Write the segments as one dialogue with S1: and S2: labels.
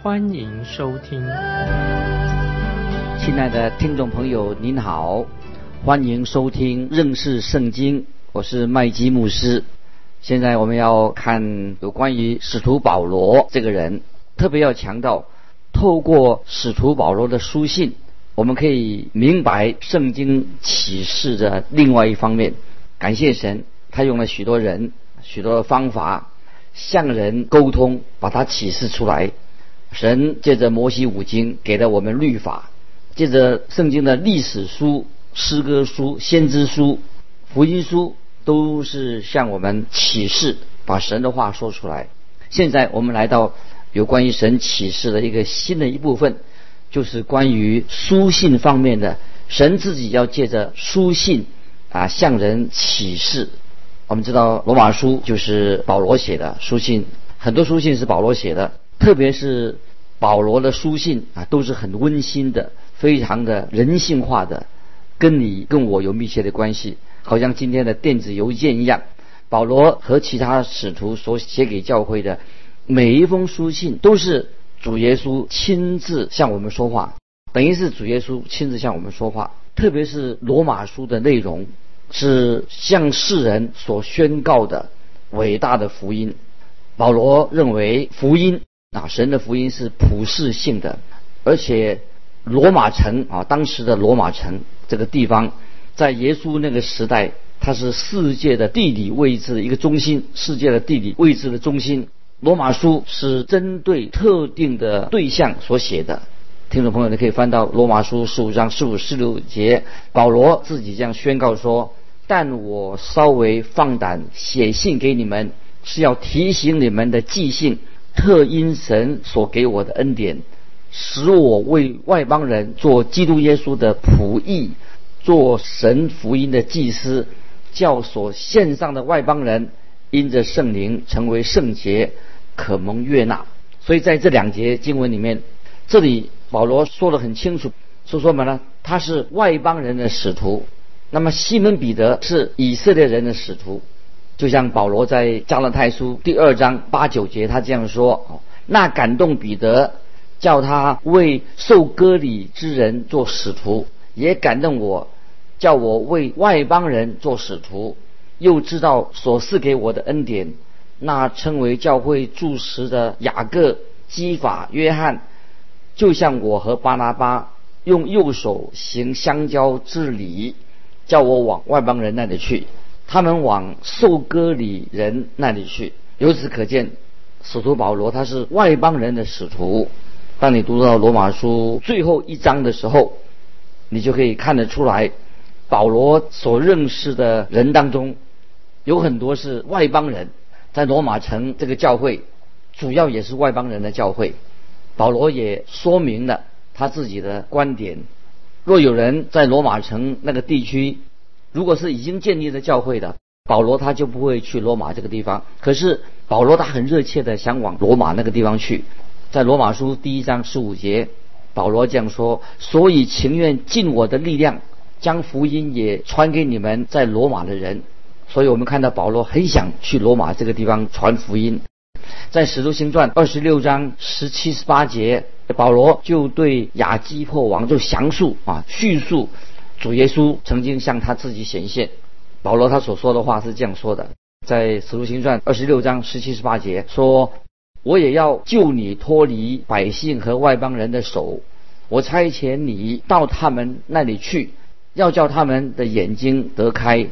S1: 欢迎收听。
S2: 亲爱的听众朋友，您好，欢迎收听认识圣经，我是麦基牧师。现在我们要看有关于使徒保罗这个人，特别要强调，透过使徒保罗的书信，我们可以明白圣经启示的另外一方面。感谢神，他用了许多人、许多方法向人沟通，把它启示出来。神借着摩西五经给了我们律法，借着圣经的历史书、诗歌书、先知书、福音书。都是向我们启示，把神的话说出来。现在我们来到有关于神启示的一个新的一部分，就是关于书信方面的。神自己要借着书信啊向人启示。我们知道罗马书就是保罗写的书信，很多书信是保罗写的，特别是保罗的书信啊都是很温馨的，非常的人性化的，跟你跟我有密切的关系。好像今天的电子邮件一样，保罗和其他使徒所写给教会的每一封书信，都是主耶稣亲自向我们说话，等于是主耶稣亲自向我们说话。特别是罗马书的内容，是向世人所宣告的伟大的福音。保罗认为福音啊，神的福音是普世性的，而且罗马城啊，当时的罗马城这个地方。在耶稣那个时代，它是世界的地理位置的一个中心，世界的地理位置的中心。罗马书是针对特定的对象所写的。听众朋友，你可以翻到罗马书十五章十五、十六节，保罗自己这样宣告说：“但我稍微放胆写信给你们，是要提醒你们的记性，特因神所给我的恩典，使我为外邦人做基督耶稣的仆役。”做神福音的祭司，教所献上的外邦人，因着圣灵成为圣洁，可蒙悦纳。所以在这两节经文里面，这里保罗说的很清楚，说说什么呢？他是外邦人的使徒。那么西门彼得是以色列人的使徒，就像保罗在加拉太书第二章八九节他这样说：哦那感动彼得，叫他为受割礼之人做使徒，也感动我。叫我为外邦人做使徒，又知道所赐给我的恩典，那称为教会柱石的雅各、基法、约翰，就像我和巴拿巴用右手行相交之礼，叫我往外邦人那里去，他们往受割礼人那里去。由此可见，使徒保罗他是外邦人的使徒。当你读到罗马书最后一章的时候，你就可以看得出来。保罗所认识的人当中，有很多是外邦人，在罗马城这个教会，主要也是外邦人的教会。保罗也说明了他自己的观点：若有人在罗马城那个地区，如果是已经建立了教会的，保罗他就不会去罗马这个地方。可是保罗他很热切的想往罗马那个地方去。在罗马书第一章十五节，保罗这样说：“所以情愿尽我的力量。”将福音也传给你们在罗马的人，所以我们看到保罗很想去罗马这个地方传福音。在使徒行传二十六章十七十八节，保罗就对亚基破王就详述啊叙述主耶稣曾经向他自己显现。保罗他所说的话是这样说的，在使徒行传二十六章十七十八节说：“我也要救你脱离百姓和外邦人的手，我差遣你到他们那里去。”要叫他们的眼睛得开，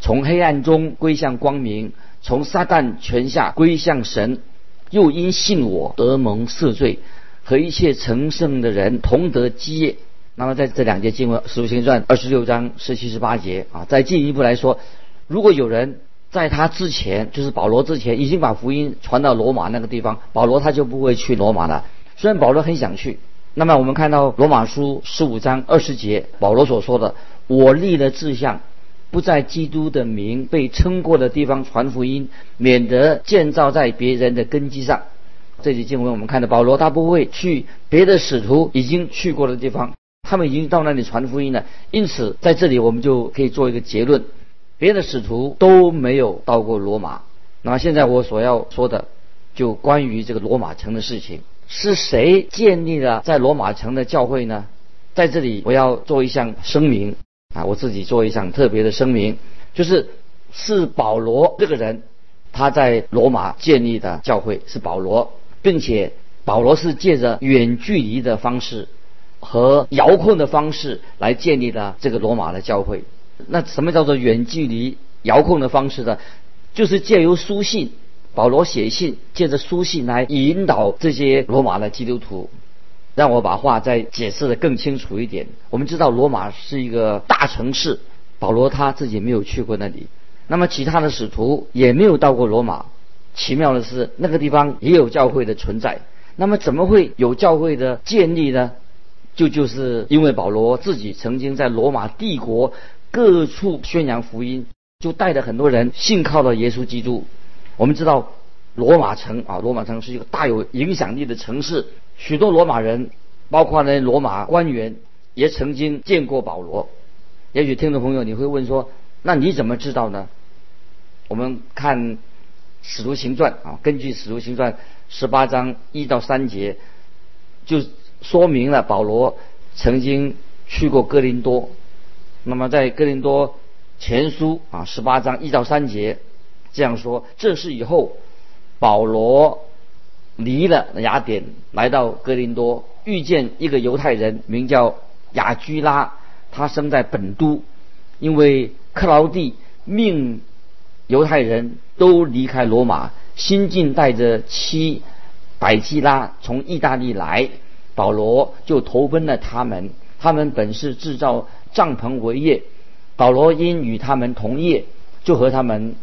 S2: 从黑暗中归向光明，从撒旦权下归向神，又因信我得蒙赦罪，和一切成圣的人同得基业。那么在这两节经文《使徒行传》二十六章十七十八节啊，再进一步来说，如果有人在他之前，就是保罗之前，已经把福音传到罗马那个地方，保罗他就不会去罗马了。虽然保罗很想去，那么我们看到罗马书十五章二十节，保罗所说的：“我立了志向，不在基督的名被称过的地方传福音，免得建造在别人的根基上。”这节经文我们看到，保罗他不会去别的使徒已经去过的地方，他们已经到那里传福音了。因此，在这里我们就可以做一个结论：别的使徒都没有到过罗马。那现在我所要说的，就关于这个罗马城的事情。是谁建立了在罗马城的教会呢？在这里我要做一项声明啊，我自己做一项特别的声明，就是是保罗这个人他在罗马建立的教会是保罗，并且保罗是借着远距离的方式和遥控的方式来建立的这个罗马的教会。那什么叫做远距离遥控的方式呢？就是借由书信。保罗写信，借着书信来引导这些罗马的基督徒。让我把话再解释的更清楚一点。我们知道罗马是一个大城市，保罗他自己没有去过那里，那么其他的使徒也没有到过罗马。奇妙的是，那个地方也有教会的存在。那么怎么会有教会的建立呢？就就是因为保罗自己曾经在罗马帝国各处宣扬福音，就带着很多人信靠了耶稣基督。我们知道，罗马城啊，罗马城是一个大有影响力的城市。许多罗马人，包括呢罗马官员，也曾经见过保罗。也许听众朋友你会问说，那你怎么知道呢？我们看《使徒行传》啊，根据《使徒行传》十八章一到三节，就说明了保罗曾经去过哥林多。那么在哥林多前书啊十八章一到三节。这样说，这是以后保罗离了雅典，来到哥林多，遇见一个犹太人，名叫雅居拉，他生在本都，因为克劳地命犹太人都离开罗马，新近带着妻百基拉从意大利来，保罗就投奔了他们。他们本是制造帐篷为业，保罗因与他们同业，就和他们。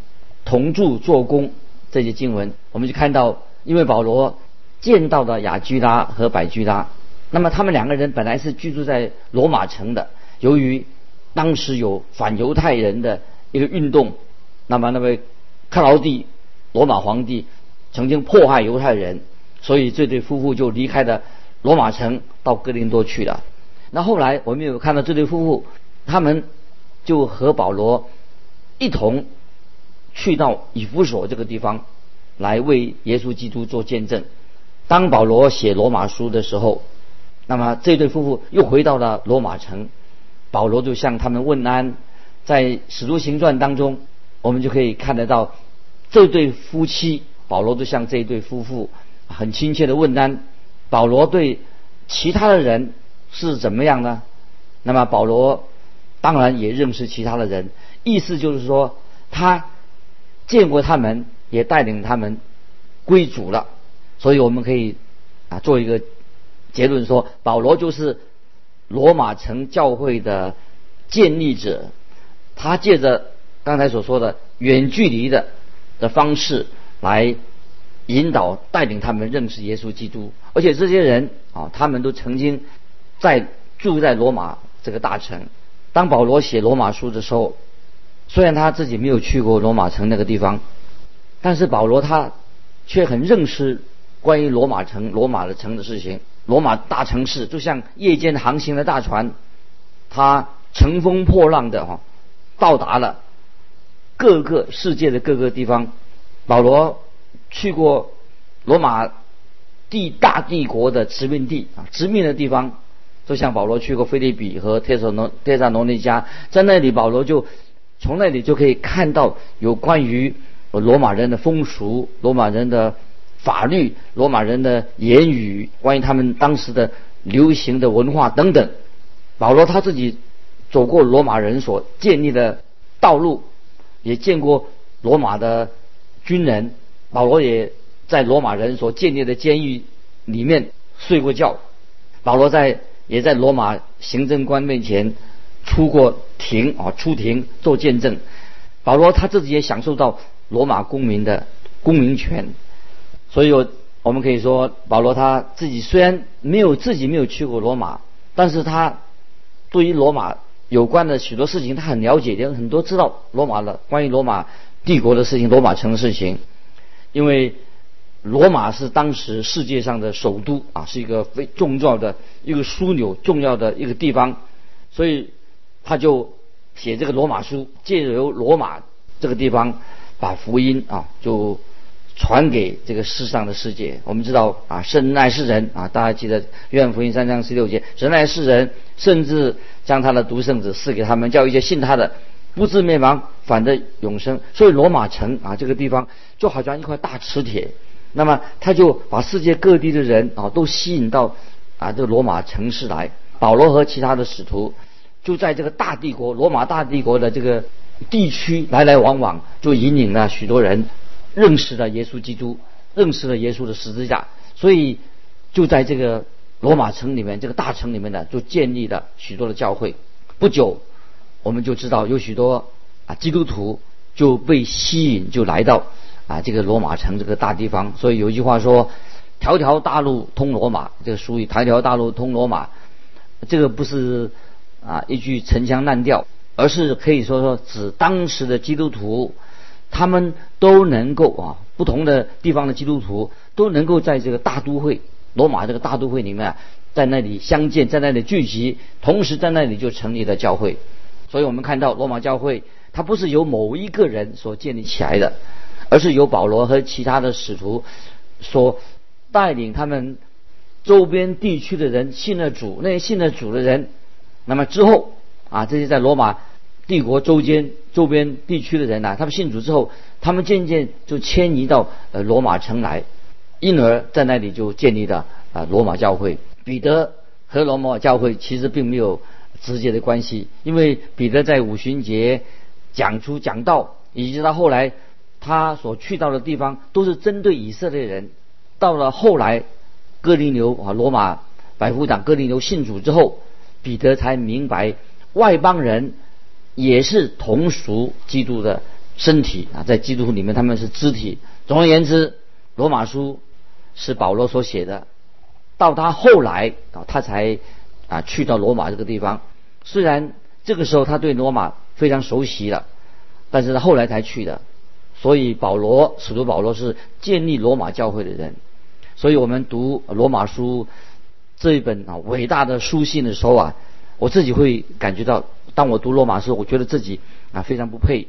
S2: 同住做工这些经文，我们就看到，因为保罗见到的雅居拉和百居拉，那么他们两个人本来是居住在罗马城的，由于当时有反犹太人的一个运动，那么那位克劳地罗马皇帝曾经迫害犹太人，所以这对夫妇就离开了罗马城，到哥林多去了。那后来我们有看到这对夫妇，他们就和保罗一同。去到以弗所这个地方，来为耶稣基督做见证。当保罗写罗马书的时候，那么这对夫妇又回到了罗马城，保罗就向他们问安。在使徒行传当中，我们就可以看得到这对夫妻，保罗就向这一对夫妇很亲切的问安。保罗对其他的人是怎么样呢？那么保罗当然也认识其他的人，意思就是说他。见过他们，也带领他们归主了，所以我们可以啊做一个结论说，保罗就是罗马城教会的建立者，他借着刚才所说的远距离的的方式来引导带领他们认识耶稣基督，而且这些人啊，他们都曾经在住在罗马这个大城。当保罗写罗马书的时候。虽然他自己没有去过罗马城那个地方，但是保罗他却很认识关于罗马城、罗马的城的事情。罗马大城市就像夜间航行的大船，它乘风破浪的哈，到达了各个世界的各个地方。保罗去过罗马帝大帝国的殖民地啊，殖民的地方，就像保罗去过菲利比和特索诺、特萨罗尼加，在那里保罗就。从那里就可以看到有关于罗马人的风俗、罗马人的法律、罗马人的言语，关于他们当时的流行的文化等等。保罗他自己走过罗马人所建立的道路，也见过罗马的军人。保罗也在罗马人所建立的监狱里面睡过觉。保罗在也在罗马行政官面前。出过庭啊，出庭做见证。保罗他自己也享受到罗马公民的公民权，所以我我们可以说，保罗他自己虽然没有自己没有去过罗马，但是他对于罗马有关的许多事情，他很了解，也很多知道罗马的关于罗马帝国的事情、罗马城的事情。因为罗马是当时世界上的首都啊，是一个非重要的一个枢纽、重要的一个地方，所以他就写这个罗马书，借由罗马这个地方把福音啊就。传给这个世上的世界。我们知道啊，神爱世人啊，大家记得约翰福音三章十六节，神爱世人，甚至将他的独生子赐给他们，叫一些信他的不至灭亡，反得永生。所以罗马城啊，这个地方就好像一块大磁铁，那么他就把世界各地的人啊都吸引到啊这个罗马城市来。保罗和其他的使徒就在这个大帝国罗马大帝国的这个地区来来往往，就引领了许多人。认识了耶稣基督，认识了耶稣的十字架，所以就在这个罗马城里面，这个大城里面呢，就建立了许多的教会。不久，我们就知道有许多啊基督徒就被吸引，就来到啊这个罗马城这个大地方。所以有一句话说：“条条大路通罗马”，这个俗语“条条大路通罗马”，这个不是啊一句陈腔滥调，而是可以说说指当时的基督徒。他们都能够啊，不同的地方的基督徒都能够在这个大都会罗马这个大都会里面，在那里相见，在那里聚集，同时在那里就成立了教会。所以我们看到罗马教会，它不是由某一个人所建立起来的，而是由保罗和其他的使徒所带领他们周边地区的人信了主，那些信了主的人，那么之后啊，这些在罗马。帝国周边周边地区的人呐，他们信主之后，他们渐渐就迁移到呃罗马城来，因而在那里就建立了啊罗马教会。彼得和罗马教会其实并没有直接的关系，因为彼得在五旬节讲出讲道，以及到后来他所去到的地方都是针对以色列人。到了后来，哥林流啊罗马百夫长哥林流信主之后，彼得才明白外邦人。也是同属基督的身体啊，在基督里面他们是肢体。总而言之，罗马书是保罗所写的，到他后来啊，他才啊去到罗马这个地方。虽然这个时候他对罗马非常熟悉了，但是他后来才去的。所以保罗使徒保罗是建立罗马教会的人。所以我们读罗马书这一本啊伟大的书信的时候啊，我自己会感觉到。当我读罗马书，我觉得自己啊非常不配，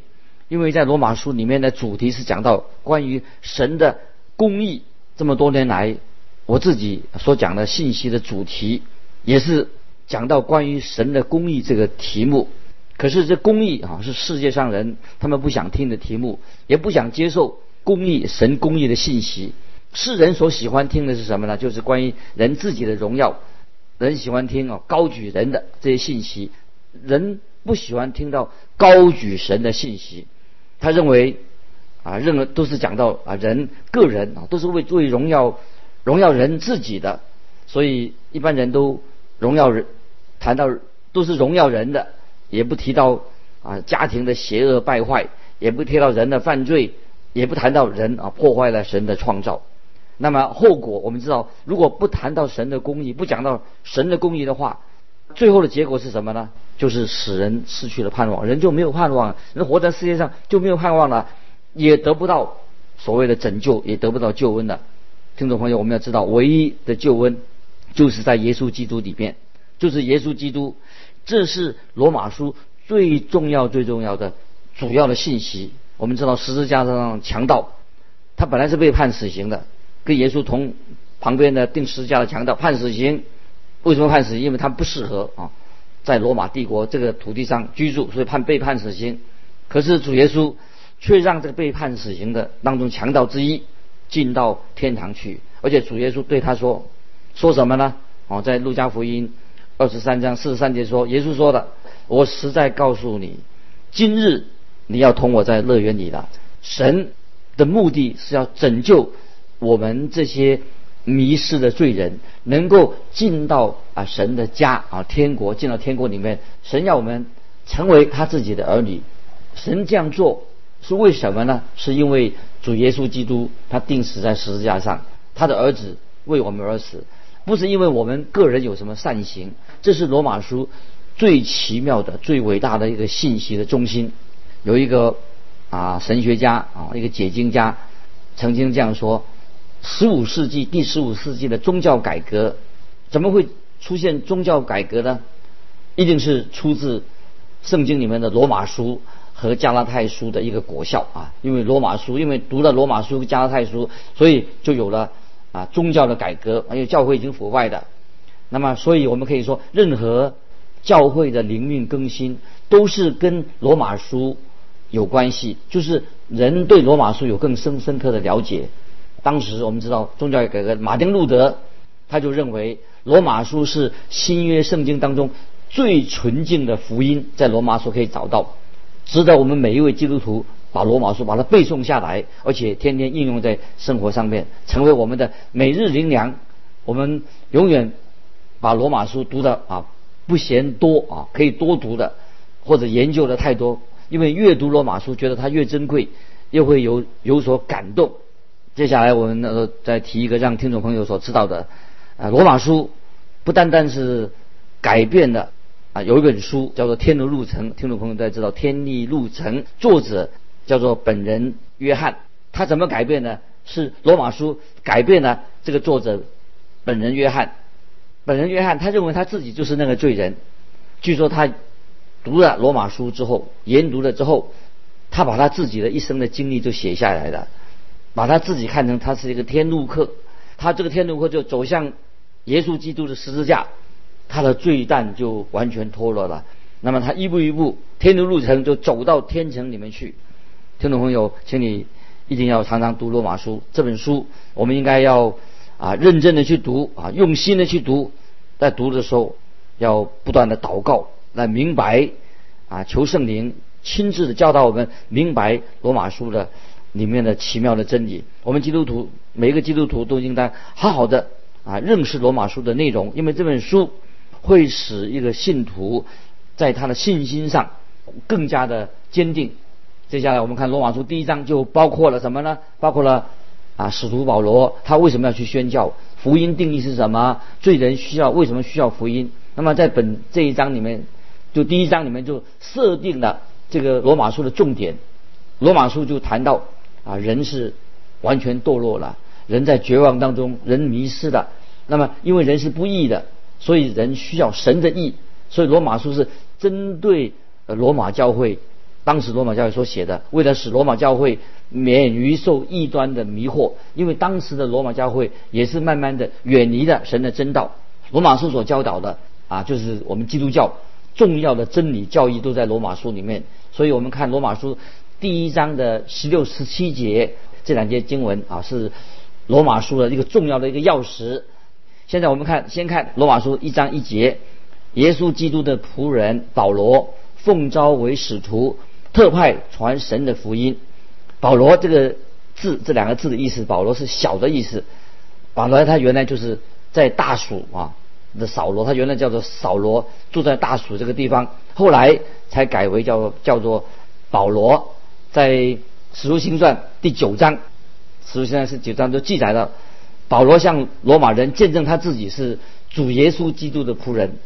S2: 因为在罗马书里面的主题是讲到关于神的公义。这么多年来，我自己所讲的信息的主题也是讲到关于神的公义这个题目。可是这公义啊是世界上人他们不想听的题目，也不想接受公义神公义的信息。世人所喜欢听的是什么呢？就是关于人自己的荣耀，人喜欢听啊高举人的这些信息。人不喜欢听到高举神的信息，他认为啊，认为都是讲到啊人个人啊，都是为作为荣耀荣耀人自己的，所以一般人都荣耀人，谈到都是荣耀人的，也不提到啊家庭的邪恶败坏，也不提到人的犯罪，也不谈到人啊破坏了神的创造。那么后果我们知道，如果不谈到神的公义，不讲到神的公义的话。最后的结果是什么呢？就是使人失去了盼望，人就没有盼望，人活在世界上就没有盼望了，也得不到所谓的拯救，也得不到救恩了。听众朋友，我们要知道，唯一的救恩就是在耶稣基督里边，就是耶稣基督，这是罗马书最重要、最重要的主要的信息。我们知道，十字架上强盗，他本来是被判死刑的，跟耶稣同旁边的钉十字架的强盗判死刑。为什么判死刑？因为他不适合啊，在罗马帝国这个土地上居住，所以判被判死刑。可是主耶稣却让这个被判死刑的当中强盗之一进到天堂去，而且主耶稣对他说：“说什么呢？”哦，在路加福音二十三章四十三节说：“耶稣说的，我实在告诉你，今日你要同我在乐园里了。神的目的是要拯救我们这些。”迷失的罪人能够进到啊神的家啊天国，进到天国里面，神要我们成为他自己的儿女。神这样做是为什么呢？是因为主耶稣基督他定死在十字架上，他的儿子为我们而死，不是因为我们个人有什么善行，这是罗马书最奇妙的、最伟大的一个信息的中心。有一个啊神学家啊一个解经家曾经这样说：十五世纪第十五世纪的宗教改革怎么会出现宗教改革呢？一定是出自圣经里面的罗马书和加拉太书的一个果效啊！因为罗马书，因为读了罗马书、加拉太书，所以就有了啊宗教的改革，因为教会已经腐败的。那么，所以我们可以说，任何教会的灵命更新都是跟罗马书有关系，就是人对罗马书有更深深刻的了解。当时我们知道宗教改革，马丁路德他就认为罗马书是新约圣经当中。最纯净的福音在罗马书可以找到，值得我们每一位基督徒把罗马书把它背诵下来，而且天天应用在生活上面，成为我们的每日灵粮。我们永远把罗马书读的啊不嫌多啊，可以多读的，或者研究的太多，因为越读罗马书，觉得它越珍贵，又会有有所感动。接下来我们呃再提一个让听众朋友所知道的啊，罗马书不单单是改变了。啊，有一本书叫做《天路路程》，听众朋友都知道，《天地路程》作者叫做本人约翰。他怎么改变呢？是罗马书改变了这个作者本人约翰。本人约翰他认为他自己就是那个罪人。据说他读了罗马书之后，研读了之后，他把他自己的一生的经历就写下来了，把他自己看成他是一个天路客。他这个天路客就走向耶稣基督的十字架。他的罪担就完全脱落了，那么他一步一步天路路程就走到天城里面去。听众朋友，请你一定要常常读罗马书这本书，我们应该要啊认真的去读啊，用心的去读，在读的时候要不断的祷告来明白啊，求圣灵亲自的教导我们明白罗马书的里面的奇妙的真理。我们基督徒每一个基督徒都应该好好的啊认识罗马书的内容，因为这本书。会使一个信徒在他的信心上更加的坚定。接下来我们看罗马书第一章就包括了什么呢？包括了啊，使徒保罗他为什么要去宣教？福音定义是什么？罪人需要为什么需要福音？那么在本这一章里面，就第一章里面就设定了这个罗马书的重点。罗马书就谈到啊，人是完全堕落了，人在绝望当中，人迷失了。那么因为人是不义的。所以人需要神的义，所以罗马书是针对罗马教会，当时罗马教会所写的，为了使罗马教会免于受异端的迷惑，因为当时的罗马教会也是慢慢的远离了神的真道。罗马书所教导的啊，就是我们基督教重要的真理教义都在罗马书里面。所以我们看罗马书第一章的十六、十七节这两节经文啊，是罗马书的一个重要的一个钥匙。现在我们看，先看罗马书一章一节，耶稣基督的仆人保罗奉召为使徒，特派传神的福音。保罗这个字，这两个字的意思，保罗是小的意思。保罗他原来就是在大蜀啊的扫罗，他原来叫做扫罗，住在大蜀这个地方，后来才改为叫叫做保罗。在使徒行传第九章，使徒行传是九章都记载了。保罗向罗马人见证他自己是主耶稣基督的仆人。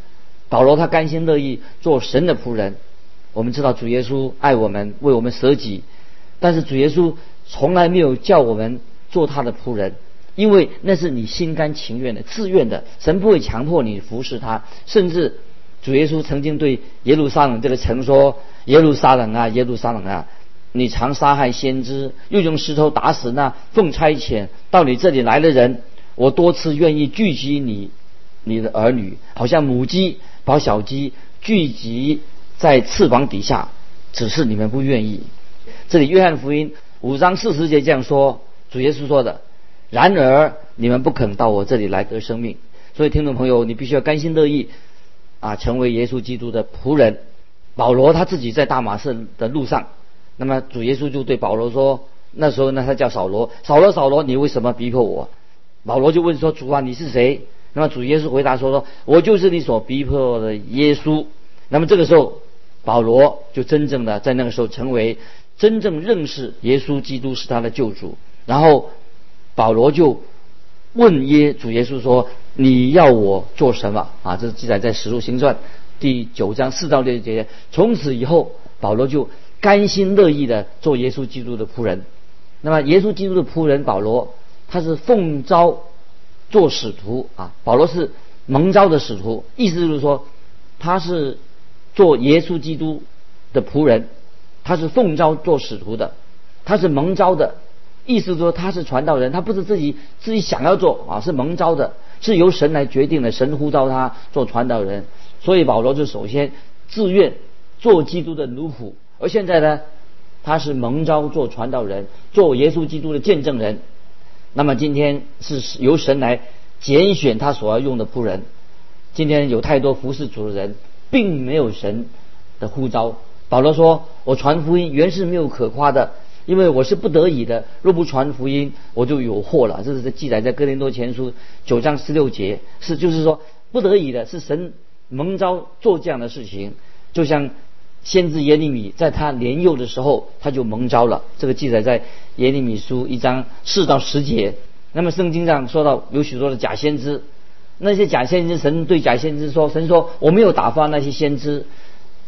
S2: 保罗他甘心乐意做神的仆人。我们知道主耶稣爱我们，为我们舍己，但是主耶稣从来没有叫我们做他的仆人，因为那是你心甘情愿的、自愿的。神不会强迫你服侍他。甚至主耶稣曾经对耶路撒冷这个城说：“耶路撒冷啊，耶路撒冷啊！”你常杀害先知，又用石头打死那奉差遣到你这里来的人。我多次愿意聚集你，你的儿女，好像母鸡把小鸡聚集在翅膀底下，只是你们不愿意。这里约翰福音五章四十节这样说，主耶稣说的。然而你们不肯到我这里来得生命，所以听众朋友，你必须要甘心乐意啊，成为耶稣基督的仆人。保罗他自己在大马士的路上。那么主耶稣就对保罗说：“那时候呢，他叫扫罗，扫罗，扫罗，你为什么逼迫我？”保罗就问说：“主啊，你是谁？”那么主耶稣回答说：“说我就是你所逼迫的耶稣。”那么这个时候，保罗就真正的在那个时候成为真正认识耶稣基督是他的救主。然后保罗就问耶主耶稣说：“你要我做什么？”啊，这是记载在《使徒行传》第九章四到六节。从此以后，保罗就甘心乐意的做耶稣基督的仆人。那么，耶稣基督的仆人保罗，他是奉召做使徒啊。保罗是蒙召的使徒，意思就是说，他是做耶稣基督的仆人，他是奉召做使徒的，他是蒙召的。意思说他是传道人，他不是自己自己想要做啊，是蒙召的，是由神来决定的，神呼召他做传道人。所以保罗就首先自愿做基督的奴仆，而现在呢，他是蒙召做传道人，做耶稣基督的见证人。那么今天是由神来拣选他所要用的仆人。今天有太多服侍主的人，并没有神的呼召。保罗说：“我传福音原是没有可夸的。”因为我是不得已的，若不传福音，我就有祸了。这是记载在哥林多前书九章十六节，是就是说不得已的，是神蒙召做这样的事情。就像先知耶利米在他年幼的时候，他就蒙召了。这个记载在耶利米书一章四到十节。那么圣经上说到有许多的假先知，那些假先知，神对假先知说：“神说我没有打发那些先知，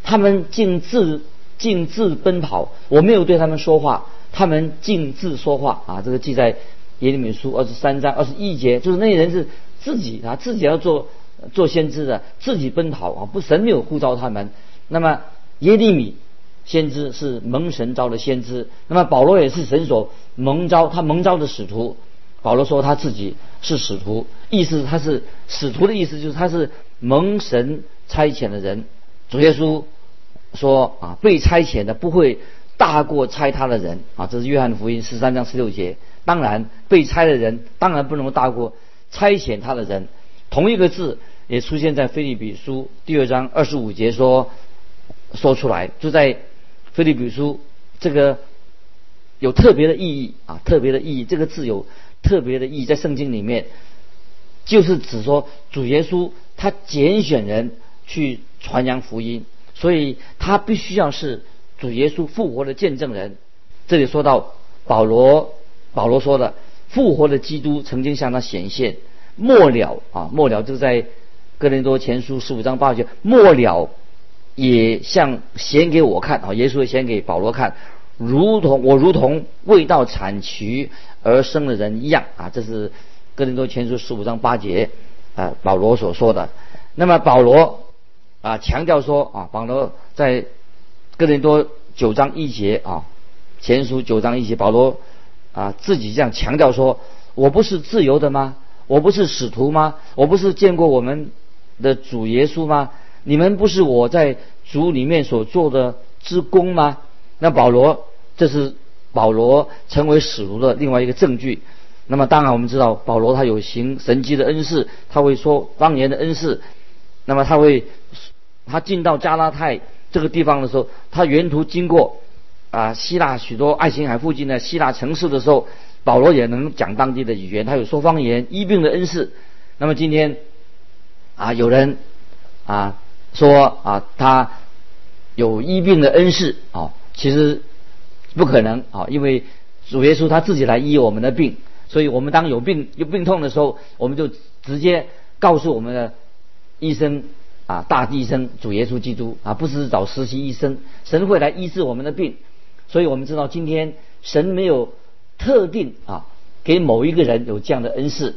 S2: 他们竟自。”径自奔跑，我没有对他们说话，他们径自说话啊！这个记在耶利米书二十三章二十一节，就是那些人是自己啊，自己要做做先知的，自己奔跑啊，不神没有呼召他们。那么耶利米先知是蒙神召的先知，那么保罗也是神所蒙召，他蒙召的使徒。保罗说他自己是使徒，意思他是使徒的意思就是他是蒙神差遣的人。主耶稣。说啊，被差遣的不会大过差他的人啊，这是约翰福音十三章十六节。当然，被差的人当然不能够大过差遣他的人。同一个字也出现在腓立比书第二章二十五节说说出来，就在腓立比书这个有特别的意义啊，特别的意义。这个字有特别的意义，在圣经里面就是指说主耶稣他拣选人去传扬福音。所以他必须要是主耶稣复活的见证人。这里说到保罗，保罗说的复活的基督曾经向他显现，末了啊，末了就在哥林多前书十五章八节，末了也像显给我看啊，耶稣也显给保罗看，如同我如同未到产期而生的人一样啊，这是哥林多前书十五章八节啊，保罗所说的。那么保罗。啊，强调说啊，保罗在哥林多九章一节啊，前书九章一节，保罗啊自己这样强调说：“我不是自由的吗？我不是使徒吗？我不是见过我们的主耶稣吗？你们不是我在主里面所做的之功吗？”那保罗，这是保罗成为使徒的另外一个证据。那么当然我们知道，保罗他有行神迹的恩赐，他会说方言的恩赐，那么他会。他进到加拉太这个地方的时候，他沿途经过啊希腊许多爱琴海附近的希腊城市的时候，保罗也能讲当地的语言，他有说方言、医病的恩赐。那么今天啊有人啊说啊他有医病的恩赐啊，其实不可能啊，因为主耶稣他自己来医我们的病，所以我们当有病有病痛的时候，我们就直接告诉我们的医生。啊，大地医生主耶稣基督啊，不是找实习医生，神会来医治我们的病，所以我们知道今天神没有特定啊给某一个人有这样的恩赐。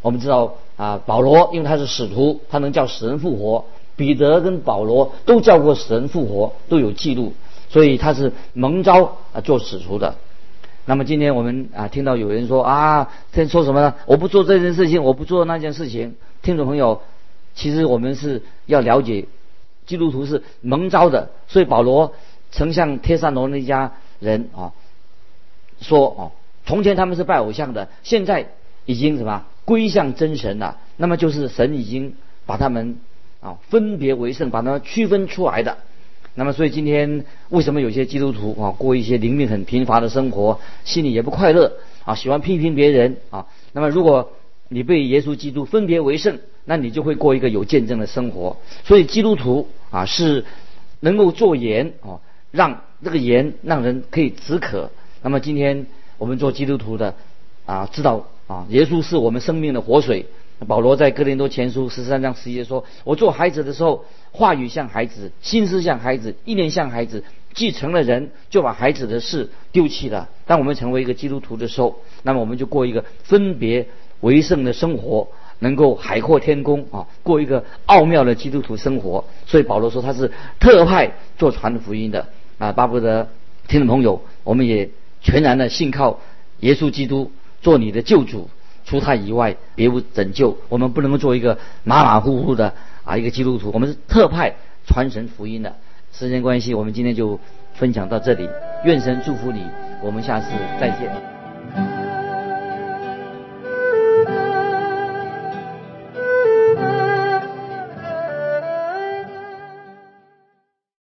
S2: 我们知道啊，保罗因为他是使徒，他能叫死人复活；彼得跟保罗都叫过死人复活，都有记录，所以他是蒙召啊做使徒的。那么今天我们啊听到有人说啊，在说什么呢？我不做这件事情，我不做那件事情。听众朋友。其实我们是要了解，基督徒是蒙召的，所以保罗曾向帖撒罗那家人啊说哦，从前他们是拜偶像的，现在已经什么归向真神了。那么就是神已经把他们啊分别为圣，把他们区分出来的。那么所以今天为什么有些基督徒啊过一些灵命很贫乏的生活，心里也不快乐啊，喜欢批评别人啊？那么如果你被耶稣基督分别为圣，那你就会过一个有见证的生活。所以基督徒啊是能够做盐啊，让这个盐让人可以止渴。那么今天我们做基督徒的啊，知道啊，耶稣是我们生命的活水。保罗在哥林多前书十三章十一节说：“我做孩子的时候，话语像孩子，心思像孩子，意念像孩子。既成了人，就把孩子的事丢弃了。当我们成为一个基督徒的时候，那么我们就过一个分别为圣的生活，能够海阔天空啊，过一个奥妙的基督徒生活。所以保罗说他是特派做传福音的啊，巴不得听众朋友，我们也全然的信靠耶稣基督做你的救主。”除他以外，别无拯救。我们不能够做一个马马虎虎的啊一个基督徒，我们是特派传神福音的。时间关系，我们今天就分享到这里。愿神祝福你，我们下次再见。